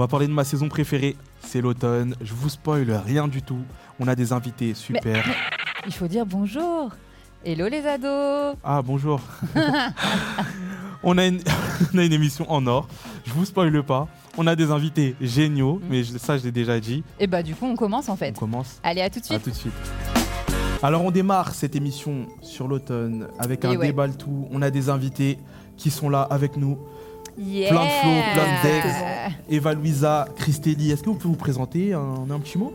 On va parler de ma saison préférée, c'est l'automne. Je vous spoil rien du tout. On a des invités super. Il faut dire bonjour. Hello les ados. Ah bonjour. on, a une, on a une émission en or. Je vous spoil pas. On a des invités géniaux, Mm. mais je- ça je l'ai déjà dit. Et bah du coup on commence en On fait. commence. Allez à tout de À suite. tout de suite. Alors on démarre cette émission sur l'automne avec un Et ouais. débat le tout. On a des invités qui sont là avec nous. Yeah. Plein de flow, plein de decks. Eva Louisa, Christelli, est-ce que vous pouvez vous présenter un, un petit mot?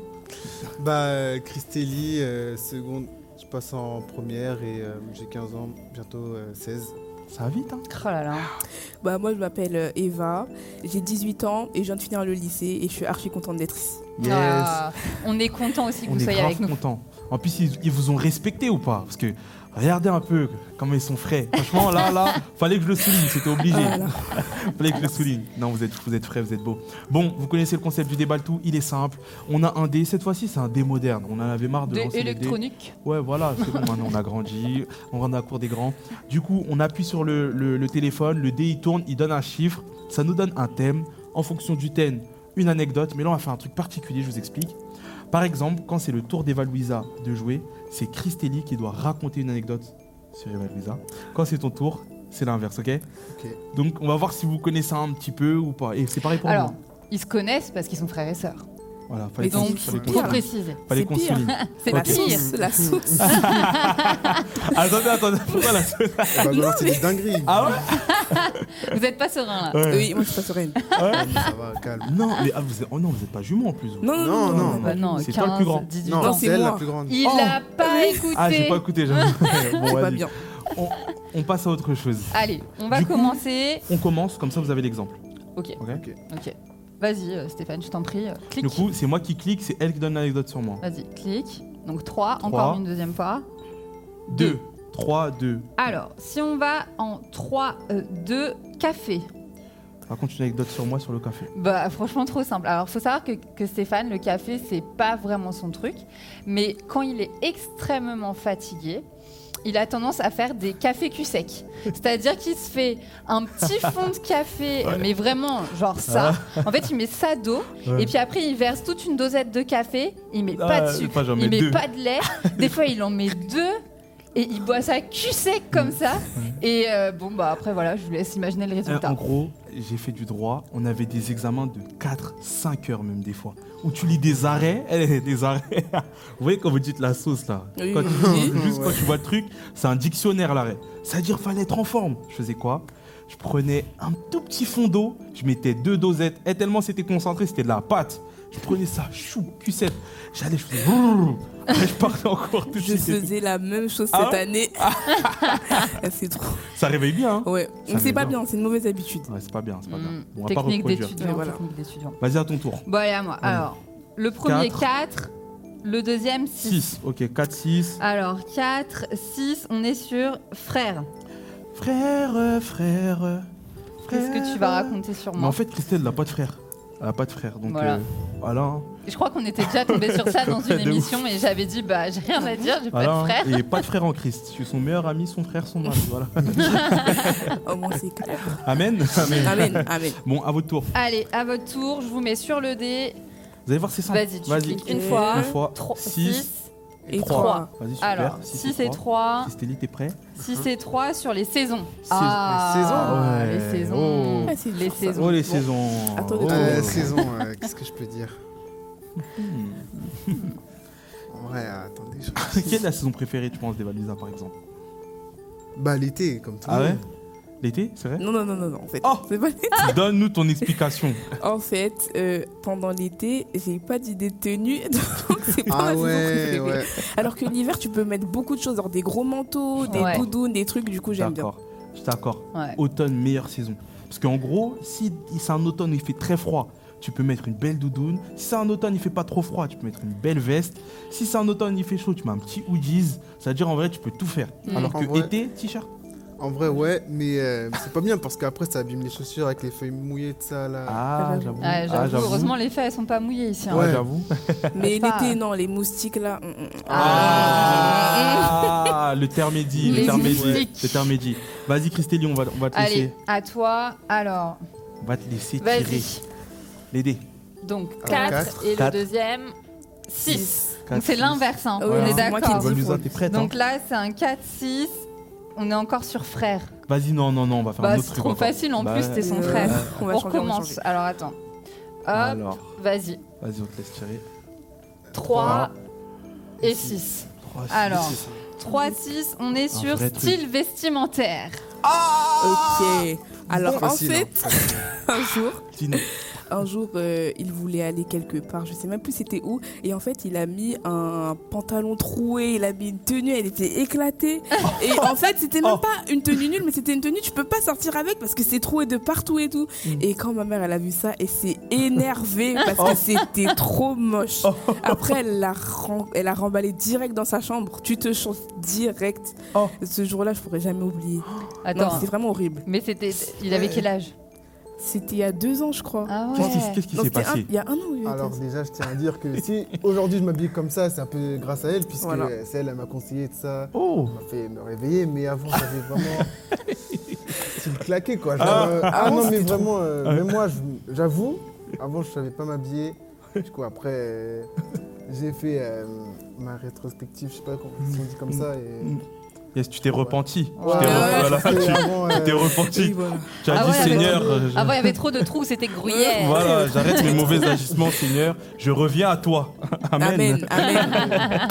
Bah, Christelli, euh, seconde, je passe en première et euh, j'ai 15 ans, bientôt euh, 16. Ça va vite, hein? Oh là là. Bah, moi, je m'appelle euh, Eva, j'ai 18 ans et je viens de finir le lycée et je suis archi contente d'être ici. Yes. Ah, on est content aussi que on vous soyez avec nous. content. En plus, ils, ils vous ont respecté ou pas? Parce que regardez un peu comment ils sont frais. Franchement, là, là, fallait que je le souligne, c'était obligé. Voilà. fallait que je le souligne. Non, vous êtes, vous êtes frais, vous êtes beaux. Bon, vous connaissez le concept du débat tout, il est simple. On a un dé, cette fois-ci, c'est un dé moderne. On en avait marre de Des lancer les dés. électroniques. Ouais, voilà, c'est bon, maintenant on a grandi, on rentre à la cour des grands. Du coup, on appuie sur le, le- le téléphone, le dé il tourne, il donne un chiffre, ça nous donne un thème. En fonction du thème, une anecdote. Mais là, on va faire un truc particulier, je vous explique. Par exemple, quand c'est le tour d'Eva Louisa de jouer, c'est Christelli qui doit raconter une anecdote sur Eva Louisa. Quand c'est ton tour, c'est l'inverse, ok? Ok. Donc, on va voir si vous connaissez un petit peu ou pas. Et c'est pareil pour Alors, nous. ils se connaissent parce qu'ils sont frères et sœurs. Voilà, fallait Mais Donc, fallait pire. préciser. fallait C'est pire. C'est La sauce, la sauce. attendez, attendez, pourquoi la On va balancer des dingueries. Ah ouais, Vous êtes pas serein là. Ouais. Oui, moi, je suis pas sereine. Ah, ça va, calme. Non, mais ah, vous êtes, oh non, vous êtes pas jumeaux en plus. vous. Non, non, Non, non. non. Bah non, C'est 15, toi le plus grand. 18 Non, c'est elle la moi. plus grande. Il Oh. a pas écouté. Ah, j'ai pas écouté, j'avoue. Bon, C'est pas bien. On, on passe à autre chose. Allez, on va Du coup- commencer. On commence, comme ça vous avez l'exemple. Ok, ok ok. Vas-y, euh, Stéphane, je t'en prie. euh, clique. Du coup, c'est moi qui clique, c'est elle qui donne l'anecdote sur moi. Vas-y, clique. Donc 3, Trois. encore une deuxième fois. 2, 3, 2. Alors, si on va en 3, 2, café. Raconte une anecdote sur moi sur le café. Bah franchement trop simple. Alors faut savoir que, que Stéphane, le café, c'est pas vraiment son truc. Mais quand il est extrêmement fatigué, il a tendance à faire des cafés cul sec. C'est-à-dire qu'il se fait un petit fond de café, mais vraiment genre ça. En fait, il met ça d'eau Ouais. et puis après il verse toute une dosette de café. Il met Ah, pas de sucre, pas, il met deux. pas de lait. Des fois, il en met deux. Et il boit ça cul sec comme ça. Et euh, bon, bah après, voilà, je vous laisse imaginer le Euh, résultat. en gros, j'ai fait du droit. On avait des examens de 4, 5 heures même des fois. Où tu lis des arrêts. Eh, des arrêts. vous voyez quand vous dites la sauce là Oui, Quand oui, tu- oui. Juste quand tu vois le truc, c'est un dictionnaire l'arrêt. C'est-à-dire fallait être en forme. Je faisais quoi? Je prenais un tout petit fond d'eau, je mettais deux dosettes, et tellement c'était concentré, c'était de la pâte. Je prenais ça, chou, cuissette. J'allais, je faisais. Après, je partais encore tout de Je suite. faisais la même chose Ah cette ouais année. c'est trop. Ça réveille bien, hein Ouais, Ça c'est pas bien. c'est une mauvaise habitude. Ouais, c'est pas bien, c'est pas bien. Mm, Bon, on va pas technique reproduire. d'étudiant. Voilà. technique d'étudiant. Vas-y, à ton tour. Bon, allez, à moi. Allez. Alors, le premier Quatre. 4, le deuxième 6. 6, ok, 4, 6. Alors, 4, 6, on est sur frère. Frère, euh, frère. euh, Qu'est-ce que tu vas raconter sur Mais moi en fait, Christelle n'a pas de frère. Elle n'a pas de frère, donc Voilà. euh, voilà. hein. Je crois qu'on était déjà tombé sur ça dans une émission et j'avais dit, bah, j'ai rien à dire, j'ai Voilà, pas de frère. Et pas de frère en Christ. Je suis son meilleur ami, son frère, son mari. Voilà. Au moins, c'est clair. Amen. Amen. Amen, amen. Bon, à votre tour. Allez, à votre tour, je vous mets sur le dé. Vous allez voir, c'est simple. Vas-y, tu Vas-y. cliques une fois. Une fois. 6. 6 Et trois. trois. Vas-y, super. Alors, Six 6 et 3. Christélie, t'es prêt 6 et 3 sur les saisons. Saison- Ah, les saisons Ouais. les saisons. Oh. Ah, c'est Les saisons. Oh, les Bon. saisons. Oh. trouver. Euh, saison, euh, qu'est-ce que je peux dire Hmm. En vrai, attendez. je Quelle est la saison préférée, tu penses, des Valisa, par exemple? Bah, l'été, comme tout Ah le ouais? monde. L'été, c'est vrai Non, non, non, non, non, en fait. Oh C'est pas- Donne-nous ton explication. En fait, euh, pendant l'été, j'ai pas d'idée de tenue, donc c'est pas ma Ah saison ouais, préférée. ouais. Alors que l'hiver, tu peux mettre beaucoup de choses, genre des gros manteaux, des Ouais. doudounes, des trucs, du coup, j'aime bien. D'accord. Je suis d'accord. Ouais. Automne, meilleure saison. Parce qu'en gros, si c'est un automne où il fait très froid, tu peux mettre une belle doudoune. Si c'est un automne, il fait pas trop froid, tu peux mettre une belle veste. Si c'est un automne, il fait chaud, tu mets un petit hoodies. C'est-à-dire, en vrai, tu peux tout faire. Mm. Alors En que vrai- été, t-shirt. En vrai, ouais, mais euh, c'est pas bien parce qu'après, ça abîme les chaussures avec les feuilles mouillées, de ça là. Ah, j'avoue. j'avoue. Ah, j'avoue, heureusement les feuilles elles sont pas mouillées ici. hein. Ouais, Ouais. j'avoue. Mais l'été, non, les moustiques là. mm, mm. Ah, le terme est dit, le moustiques. Le. Vas-y, Christélie, on va, on va te Allez, laisser. à toi. Alors, On va te laisser tirer. vas-y. Les dés. Donc Alors, 4 quatre. et Quatre. le deuxième 6. Quatre, Donc c'est six. l'inverse, hein. Ah on est qui d'accord. dis. Valusa, t'es prête hein Donc là, c'est un 4-6. On est encore sur frère. Vas-y, non, non, non, on va faire un Bah, autre c'est truc. trop encore. facile en Bah, plus, t'es son Euh, frère. On, va On changer, on va recommence. Alors attends. Hop, Alors, vas-y. vas-y, on te laisse tirer. 3 et 6. Trois, six. Alors, C'est ça. 3-6, on est Un sur truc. style vestimentaire. Ok. Alors en Facile, hein. fait, un jour. Un jour, euh, il voulait aller quelque part, je sais même plus c'était où, et en fait, il a mis un pantalon troué, il a mis une tenue, elle était éclatée, et en fait, c'était même Oh. pas une tenue nulle, mais c'était une tenue, tu peux pas sortir avec parce que c'est troué de partout et tout. Mm. Et quand ma mère, elle a vu ça, elle s'est énervée parce que c'était trop moche. Après, elle l'a elle a remballé direct dans sa chambre. Tu te changes direct. Oh. Ce jour-là, je pourrais jamais oublier. Attends. c'était vraiment horrible. mais c'était. Il avait quel âge? C'était il y a deux ans, je crois. Ah Qu'est-ce qui, ouais. qu'est-ce qui Non, s'est c'était un- passé Il y a un an. oui, Alors déjà, je tiens à dire que si aujourd'hui je m'habille comme ça, c'est un peu grâce à elle, puisque Voilà. c'est elle, elle m'a conseillé de ça, Oh elle m'a fait me réveiller, mais avant j'avais vraiment... C'est le claqué quoi. Genre, Ah. euh, ah, Avant, non mais vraiment, euh, Ouais. même moi j'avoue, avant je savais pas m'habiller. Du coup après, euh, j'ai fait euh, ma rétrospective, je sais pas comment on dit comme ça. Et... Yes, tu t'es repenti. Ouais. Tu t'es re- voilà. Tu t'es euh, repenti. Oui, voilà. Tu as Ah dit, ouais, Seigneur, euh, je- Avant, il y avait trop de trous, c'était gruyère. voilà, j'arrête mes mauvais agissements, Seigneur. Je reviens à toi. Amen. Amen. Amen.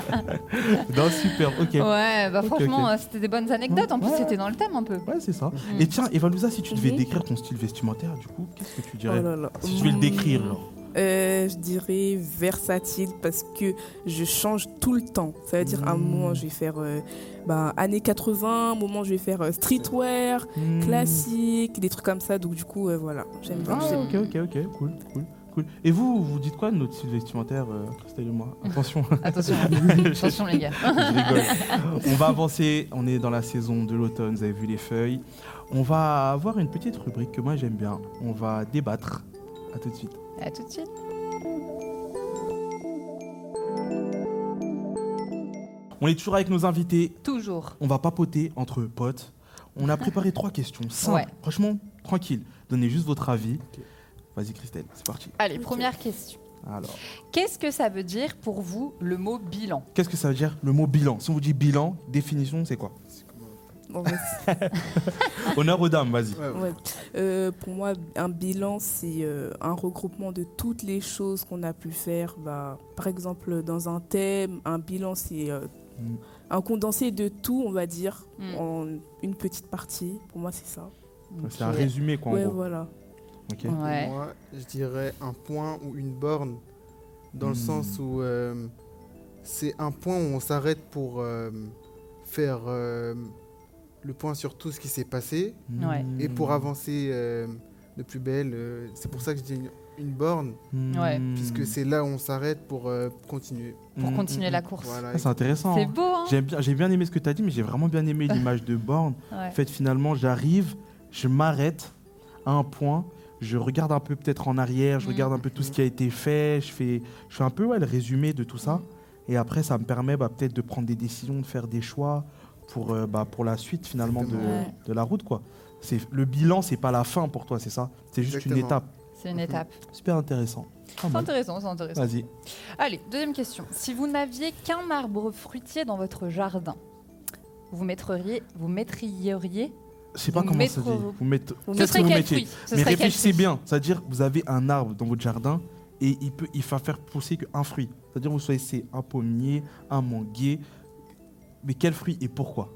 Non, super, ok. Ouais, bah franchement, euh, c'était des bonnes anecdotes. En plus, Ouais. c'était dans le thème un peu. Ouais, c'est ça. Mhm. Et tiens, Evalusa, si tu devais décrire ton style vestimentaire, du coup, qu'est-ce que tu Oh dirais là là. Si tu devais le décrire, Mm. Euh, je dirais versatile parce que je change tout le temps. Ça veut dire un Mm. moment je vais faire euh, bah, années 80, un moment je vais faire euh, streetwear, Hmm. classique, des trucs comme ça. Donc du coup euh, voilà, j'aime bien. Ah, ok, ok, ok, cool, cool, cool. Et vous, vous dites quoi de notre style vestimentaire, euh, Christelle et moi? Attention, Attention, attention les gars. je rigole. On va avancer, on est dans la saison de l'automne, vous avez vu les feuilles. On va avoir une petite rubrique que moi j'aime bien. On va débattre. À tout de suite. À tout de suite. On est toujours avec nos invités. Toujours. On va papoter entre potes. On a préparé trois questions simples. Ouais. Franchement, tranquille. Donnez juste votre avis. Vas-y Christelle, c'est parti. Allez, première question. Alors, Qu'est-ce que ça veut dire pour vous le mot bilan? Qu'est-ce que ça veut dire le mot bilan? Si on vous dit bilan, définition, c'est quoi? Honneur aux dames, vas-y. ouais, ouais. Ouais. Euh, pour moi, un bilan, c'est euh, un regroupement de toutes les choses qu'on a pu faire. Bah, par exemple, dans un thème, un bilan, c'est euh, Mm. un condensé de tout, on va dire, Mm. en une petite partie. Pour moi, c'est ça. C'est un résumé, quoi, en ouais, gros. voilà. Ouais. Moi, je dirais un point ou une borne, dans le Hmm. sens où euh, c'est un point où on s'arrête pour euh, faire euh, le point sur tout ce qui s'est passé et pour avancer euh, de plus belle. euh, c'est pour ça que je dis une, une borne. Ouais. puisque c'est là où on s'arrête pour euh, continuer. Pour Hmm, continuer la hmm. course. Voilà. Ah, c'est intéressant. C'est hein. beau, hein J'ai bien, j'ai bien aimé ce que tu as dit, mais j'ai vraiment bien aimé l'image de borne. Ouais. En fait, finalement, j'arrive, je m'arrête à un point, je regarde un peu peut-être en arrière, je Mm. regarde un peu tout ce qui a été fait, je fais, je fais un peu ouais, le résumé de tout ça. Et après, ça me permet bah, peut-être de prendre des décisions, de faire des choix pour, euh, bah, pour la suite finalement de, de la route. Quoi. C'est, le bilan, c'est pas la fin pour toi, c'est ça? C'est juste une étape. C'est une étape. Super intéressant. Pas C'est mal. intéressant, c'est intéressant. Vas-y. Allez, deuxième question. Si vous n'aviez qu'un arbre fruitier dans votre jardin, vous mettriez, vous mettriez Je sais pas Vous comment ça mettre- dit. Vous mettez- Ce Ce Qu'est-ce que serait vous quel mettiez Mais réfléchissez bien. C'est-à-dire, vous avez un arbre dans votre jardin et il, peut, il va faire pousser qu'un fruit. C'est-à-dire, vous choisissez un pommier, un manguier. Mais quel fruit et pourquoi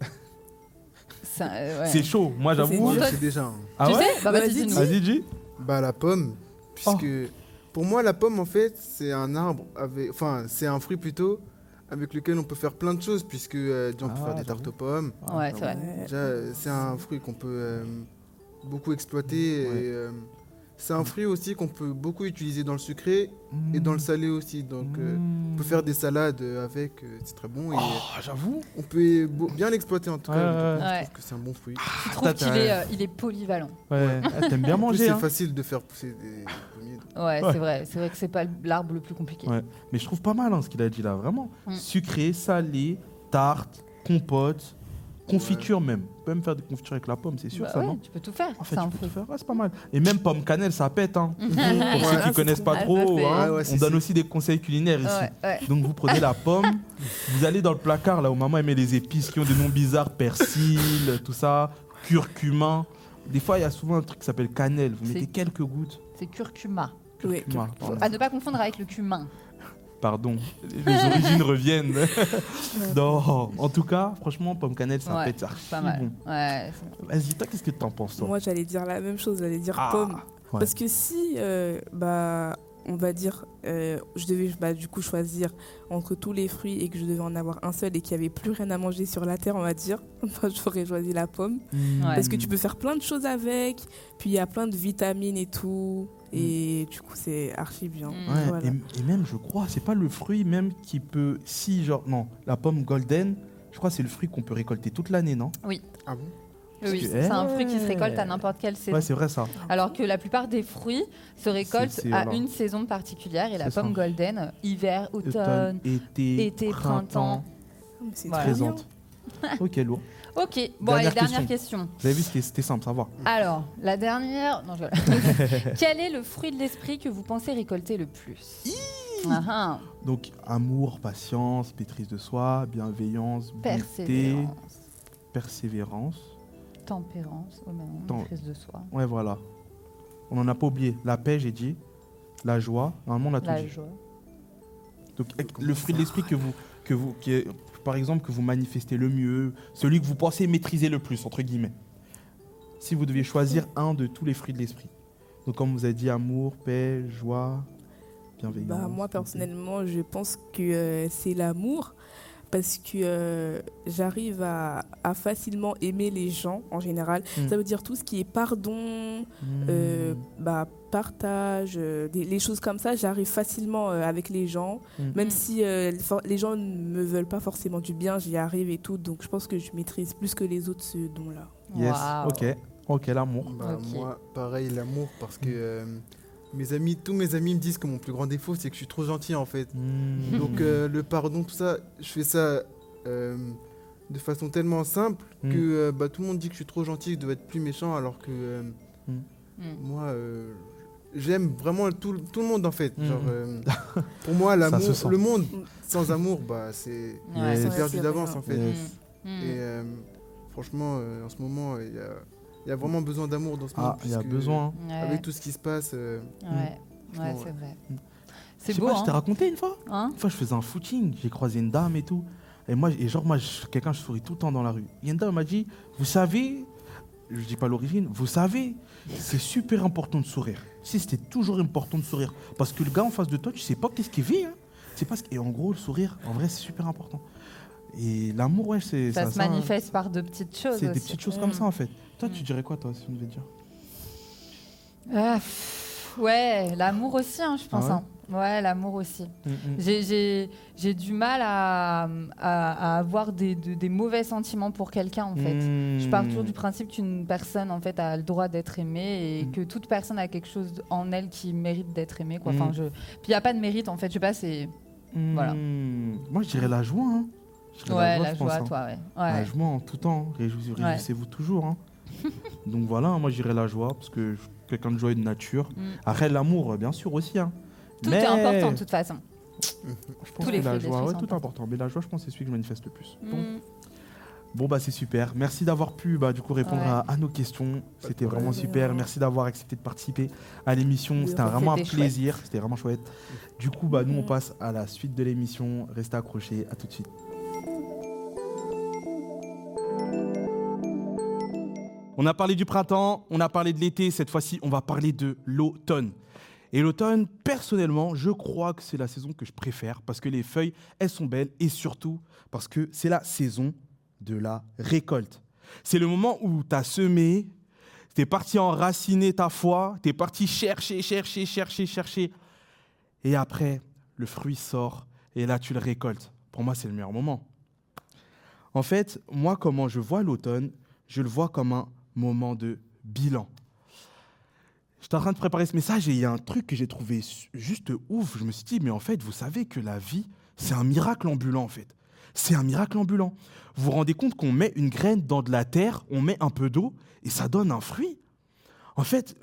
euh, ouais. C'est chaud. Moi, c'est j'avoue. Sais déjà. hein. Ah tu ouais sais Bah vas-y, Vas-y, dis-nous. Vas-y, dis. Bah la pomme, puisque pour moi la pomme en fait c'est un arbre avec, enfin c'est un fruit plutôt avec lequel on peut faire plein de choses puisque euh, déjà, on peut Ah, faire des tartes aux pommes. Ouais, c'est vrai. Déjà euh, c'est un fruit qu'on peut euh, beaucoup exploiter Ouais. et euh, c'est un fruit aussi qu'on peut beaucoup utiliser dans le sucré et dans le salé aussi. Donc euh, on peut faire des salades euh, avec, euh, c'est très bon et Oh, j'avoue. on peut bien l'exploiter en tout cas. Donc, ouais, je ouais. trouve que c'est un bon fruit. Je Toi, trouve qu'il est, euh, il est polyvalent. Ouais. Ah, T'aimes bien manger. c'est hein. facile de faire pousser des pommiers. Ouais, Ouais. c'est vrai. C'est vrai que c'est pas l'arbre le plus compliqué. Ouais. Mais je trouve pas mal hein, ce qu'il a dit là, vraiment. Mm. Sucré, salé, tarte, compote. Confiture même. On peut même faire des confitures avec la pomme, c'est sûr Bah ça, ouais, non tu peux tout faire. En fait, tu peux tout faire. C'est pas mal. Et même pomme cannelle, ça pète. Hein. Pour ceux qui c'est connaissent pas trop- hein, ouais, ouais, on donne aussi des conseils culinaires ici. Ouais, ouais. Donc vous prenez la pomme, vous allez dans le placard là où maman aimait les épices qui ont des noms bizarres, persil, tout ça, curcuma. Des fois, il y a souvent un truc qui s'appelle cannelle. Vous mettez quelques gouttes. C'est curcuma. Curcuma, pardon. À ne pas confondre avec le cumin. Pardon, les origines reviennent. non, en tout cas, franchement, pomme cannelle, Ouais, c'est archi Pas mal. bon. Ouais, c'est- Vas-y, toi, qu'est-ce que t'en penses, toi? Moi, j'allais dire la même chose, j'allais dire Ah, pomme. ouais. Parce que si, euh, bah, on va dire, euh, je devais bah, du coup choisir entre tous les fruits et que je devais en avoir un seul et qu'il n'y avait plus rien à manger sur la terre, on va dire, bah, j'aurais choisi la pomme. Mmh. Ouais. Parce que tu peux faire plein de choses avec, puis il y a plein de vitamines et tout, et du coup, c'est archi bien. Mm. Ouais, Voilà. et, et même, je crois, c'est pas le fruit même qui peut. Si, genre, non, la pomme golden, je crois que c'est le fruit qu'on peut récolter toute l'année, non? Ah bon? Oui, c'est un fruit qui se Eh. récolte à n'importe quelle saison. Ouais, c'est vrai ça. Alors que la plupart des fruits se récoltent C'est- c'est- à voilà. une saison particulière et la pomme ça. golden, hiver, automne. Automne, été, été, printemps, c'est Voilà. présente. ok, lourd. Ok, bon, Dernière allez, dernière question. Vous avez vu, c'était- c'était simple, ça va. Alors, la dernière. Non, je... Quel est le fruit de l'esprit que vous pensez récolter le plus? Ah, ah, Donc, amour, patience, maîtrise de soi, bienveillance, Persévérance, persévérance. Tempérance, oh, Tem- maîtrise de soi, Ouais, voilà. On n'en a pas oublié. La paix, j'ai dit. La joie. Normalement, on a tout la dit. joie. Donc, le fruit de l'esprit que vous, que vous, qui est- par exemple, que vous manifestez le mieux, celui que vous pensez maîtriser le plus, entre guillemets. Si vous deviez choisir un de tous les fruits de l'esprit. Donc, comme vous avez dit, amour, paix, joie, bienveillance. Bah, moi, personnellement, je pense que euh, c'est l'amour parce que euh, j'arrive à, à facilement aimer les gens en général. Mm. Ça veut dire tout ce qui est pardon, Hmm. euh, bah, partage, euh, des- les choses comme ça, j'arrive facilement euh, avec les gens. Mm. Même Mm. si euh, for- les gens ne me veulent pas forcément du bien, j'y arrive et tout. Donc je pense que je maîtrise plus que les autres ce don-là. Yes, ok. Ok, l'amour. Bah. Moi, pareil, l'amour, parce que euh, mes amis, tous mes amis me disent que mon plus grand défaut, c'est que je suis trop gentil en fait. Hmm. Donc euh, le pardon, tout ça, je fais ça euh, de façon tellement simple Mm. que euh, bah, tout le monde dit que je suis trop gentil, que je dois être plus méchant, alors que euh, Mm. moi, j'aime vraiment tout, tout le monde en fait. Genre, pour moi, l'amour, se le monde sans amour, bah, c'est Ouais. perdu d'avance en fait. Et franchement, en ce moment, il y a, il y a vraiment besoin d'amour dans ce monde. Ah, il y a besoin. hein. Ouais. Avec tout ce qui se passe. euh, Ouais, ouais, Franchement, c'est ouais. vrai. Mm. C'est Je sais beau, pas, je t'ai hein, raconté une fois. Hein Une fois, je faisais un footing, j'ai croisé une dame et tout. Et moi, et genre, moi, quelqu'un, je souris tout le temps dans la rue. Il y a une dame m'a dit, vous savez, je dis pas l'origine, vous savez, c'est super important de sourire. Si c'était toujours important de sourire. Parce que le gars en face de toi, tu sais pas qu'est-ce qu'il vit. Hein. C'est pas ce- Et en gros, le sourire, en vrai, c'est super important. Et l'amour, ouais, c'est Ça, se ça- manifeste par de petites choses. C'est des petites choses comme Mm. ça, en fait. Toi, Mm. tu dirais quoi, toi, si on devait dire? Ah, pff, ouais, l'amour aussi, hein, je pense. Ah hein. Ouais, l'amour aussi. Mm, mm. J'ai- du mal à, à- à avoir des, de- des mauvais sentiments pour quelqu'un, en fait. Je pars toujours Mm. du principe qu'une personne en fait a le droit d'être aimée et Mm. que toute personne a quelque chose en elle qui mérite d'être aimée quoi. Enfin, Mm. je... Puis il n'y a pas de mérite en fait, je sais pas, c'est Voilà. Mm. Moi, je dirais la joie. Hein. Ouais, la je pense, joie, hein. toi, ouais. La ouais. joie en tout temps. Réjouissez-vous toujours. hein. Donc voilà, moi je dirais la joie parce que je suis quelqu'un de joyeux de nature. Mm. Après l'amour, bien sûr aussi. hein. Tout Mais est important de toute façon. Je pense Tous les que la joie, ouais, tout est important. Mais la joie, je pense, c'est celui que je manifeste le plus. Bon, Mm. bon bah c'est super. Merci d'avoir pu bah, du coup répondre Ouais. à, à nos questions. C'était vraiment super. Merci d'avoir accepté de participer à l'émission. C'était vraiment un plaisir. C'était vraiment chouette. Du coup, bah nous on Mm. passe à la suite de l'émission. Restez accrochés. À tout de suite. On a parlé du printemps, on a parlé de l'été, cette fois-ci on va parler de l'automne. Et l'automne, personnellement, je crois que c'est la saison que je préfère parce que les feuilles, elles sont belles et surtout parce que c'est la saison de la récolte. C'est le moment où tu as semé, tu es parti enraciner ta foi, tu es parti chercher, chercher, chercher, chercher. Et après, le fruit sort et là tu le récoltes. Pour moi, c'est le meilleur moment. En fait, moi, comment je vois l'automne, je le vois comme un moment de bilan. J'étais en train de préparer ce message et il y a un truc que j'ai trouvé juste ouf. Je me suis dit, mais en fait, vous savez que la vie, c'est un miracle ambulant, en fait. C'est un miracle ambulant. Vous vous rendez compte qu'on met une graine dans de la terre, on met un peu d'eau et ça donne un fruit En fait,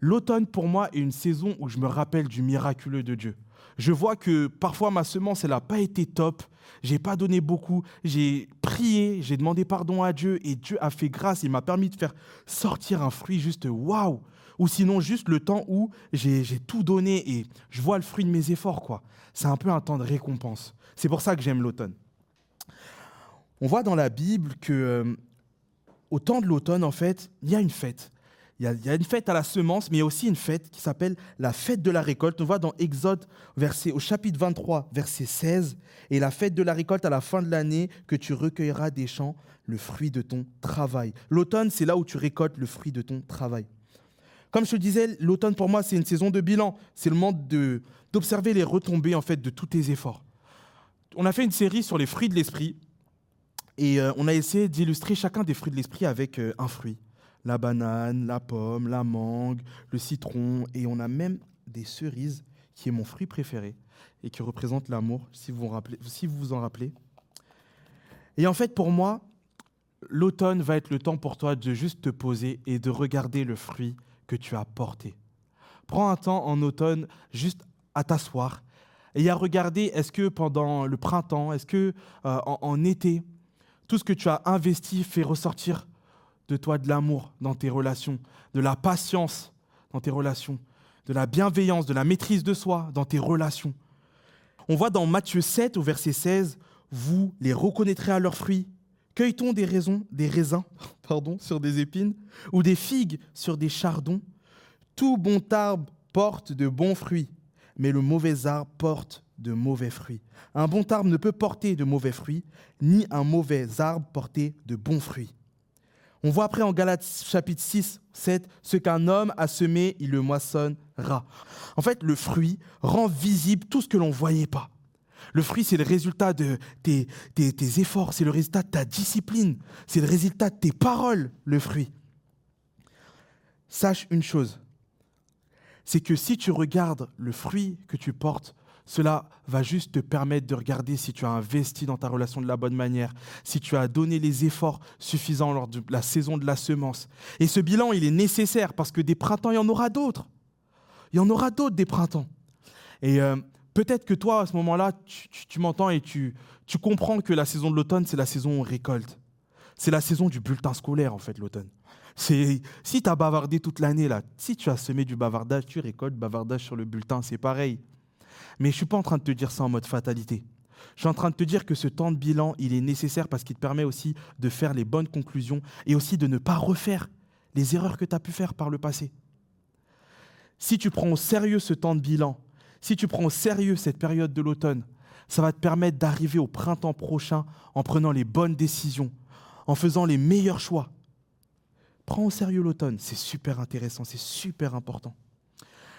l'automne pour moi est une saison où je me rappelle du miraculeux de Dieu. Je vois que parfois ma semence, elle n'a pas été top, j'ai pas donné beaucoup, j'ai prié, j'ai demandé pardon à Dieu et Dieu a fait grâce, il m'a permis de faire sortir un fruit juste waouh ou sinon juste le temps où j'ai tout donné et je vois le fruit de mes efforts quoi. C'est un peu un temps de récompense. C'est pour ça que j'aime l'automne. On voit dans la Bible que euh, au temps de l'automne en fait, il y a une fête. Il y, a, une fête à la semence, mais il y a aussi une fête qui s'appelle la fête de la récolte. On voit dans Exode verset, au chapitre 23, verset 16, et la fête de la récolte à la fin de l'année, que tu recueilleras des champs le fruit de ton travail. L'automne, c'est là où tu récoltes le fruit de ton travail. Comme je te disais, l'automne pour moi, c'est une saison de bilan. C'est le moment d'observer les retombées en fait de tous tes efforts. On a fait une série sur les fruits de l'esprit et euh, on a essayé d'illustrer chacun des fruits de l'esprit avec euh, un fruit la banane, la pomme, la mangue, le citron, et on a même des cerises, qui est mon fruit préféré, et qui représente l'amour, si vous, vous en rappelez. Et en fait, pour moi, l'automne va être le temps pour toi de juste te poser et de regarder le fruit que tu as porté. Prends un temps en automne juste à t'asseoir et à regarder est-ce que pendant le printemps, est-ce que euh, en, été, tout ce que tu as investi fait ressortir de toi de l'amour dans tes relations, de la patience dans tes relations, de la bienveillance, de la maîtrise de soi dans tes relations. On voit dans Matthieu 7 au verset 16, vous les reconnaîtrez à leurs fruits. Cueille-t-on des raisins, des raisins pardon, sur des épines ou des figues sur des chardons? Tout bon arbre porte de bons fruits, mais le mauvais arbre porte de mauvais fruits. Un bon arbre ne peut porter de mauvais fruits, ni un mauvais arbre porter de bons fruits. On voit après en Galates chapitre 6, 7, ce qu'un homme a semé, il le moissonnera. En fait, le fruit rend visible tout ce que l'on ne voyait pas. Le fruit, c'est le résultat de tes, tes efforts, c'est le résultat de ta discipline, c'est le résultat de tes paroles, le fruit. Sache une chose, c'est que si tu regardes le fruit que tu portes, cela va juste te permettre de regarder si tu as investi dans ta relation de la bonne manière, si tu as donné les efforts suffisants lors de la saison de la semence. Et ce bilan, il est nécessaire parce que des printemps, il y en aura d'autres. Il y en aura d'autres des printemps. Et euh, peut-être que toi, à ce moment-là, tu, m'entends et tu, tu comprends que la saison de l'automne, c'est la saison récolte. C'est la saison du bulletin scolaire, en fait, l'automne. si tu as bavardé toute l'année, là, si tu as semé du bavardage, tu récoltes bavardage sur le bulletin, c'est pareil. Mais je ne suis pas en train de te dire ça en mode fatalité. Je suis en train de te dire que ce temps de bilan, il est nécessaire parce qu'il te permet aussi de faire les bonnes conclusions et aussi de ne pas refaire les erreurs que tu as pu faire par le passé. Si tu prends au sérieux ce temps de bilan, si tu prends au sérieux cette période de l'automne, ça va te permettre d'arriver au printemps prochain en prenant les bonnes décisions, en faisant les meilleurs choix. Prends au sérieux l'automne, c'est super intéressant, c'est super important.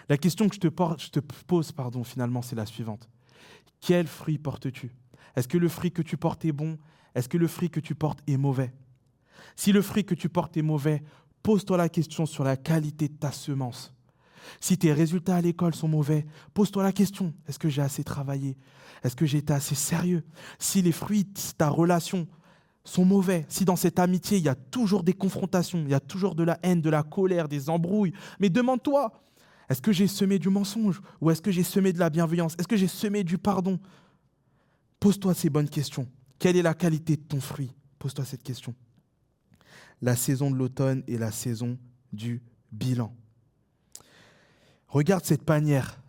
La question que je te, pose, pardon, finalement, c'est la suivante. Quel fruit portes-tu? Est-ce que le fruit que tu portes est bon? Est-ce que le fruit que tu portes est mauvais? Si le fruit que tu portes est mauvais, pose-toi la question sur la qualité de ta semence. Si tes résultats à l'école sont mauvais, pose-toi la question, est-ce que j'ai assez travaillé? Est-ce que j'ai été assez sérieux? Si les fruits de ta relation sont mauvais, si dans cette amitié il y a toujours des confrontations, il y a toujours de la haine, de la colère, des embrouilles, mais demande-toi, est-ce que j'ai semé du mensonge ou est-ce que j'ai semé de la bienveillance? Est-ce que j'ai semé du pardon? Pose-toi ces bonnes questions. Quelle est la qualité de ton fruit? Pose-toi cette question. La saison de l'automne est la saison du bilan. Regarde cette panière,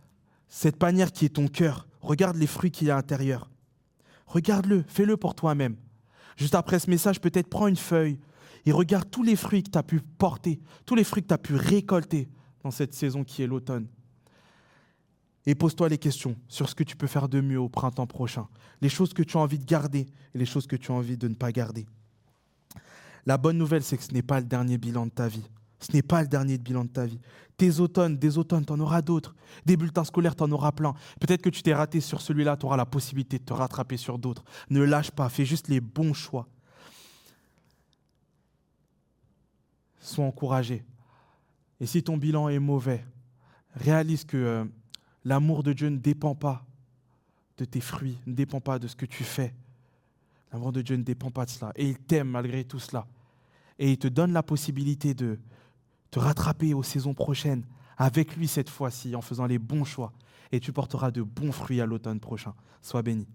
cette panière qui est ton cœur. Regarde les fruits qu'il y a à l'intérieur. Regarde-le, fais-le pour toi-même. Juste après ce message, peut-être prends une feuille et regarde tous les fruits que tu as pu porter, tous les fruits que tu as pu récolter dans cette saison qui est l'automne. Et pose-toi les questions sur ce que tu peux faire de mieux au printemps prochain, les choses que tu as envie de garder et les choses que tu as envie de ne pas garder. La bonne nouvelle, c'est que ce n'est pas le dernier bilan de ta vie. Ce n'est pas le dernier bilan de ta vie. Tes automnes, des automnes, tu en auras d'autres. Des bulletins scolaires, tu en auras plein. Peut-être que tu t'es raté sur celui-là, tu auras la possibilité de te rattraper sur d'autres. Ne lâche pas, fais juste les bons choix. Sois encouragé. Et si ton bilan est mauvais, réalise que euh, l'amour de Dieu ne dépend pas de tes fruits, ne dépend pas de ce que tu fais, L'amour de Dieu ne dépend pas de cela. Et il t'aime malgré tout cela. Et il te donne la possibilité de te rattraper aux saisons prochaines avec lui cette fois-ci en faisant les bons choix. Et tu porteras de bons fruits à l'automne prochain. Sois béni.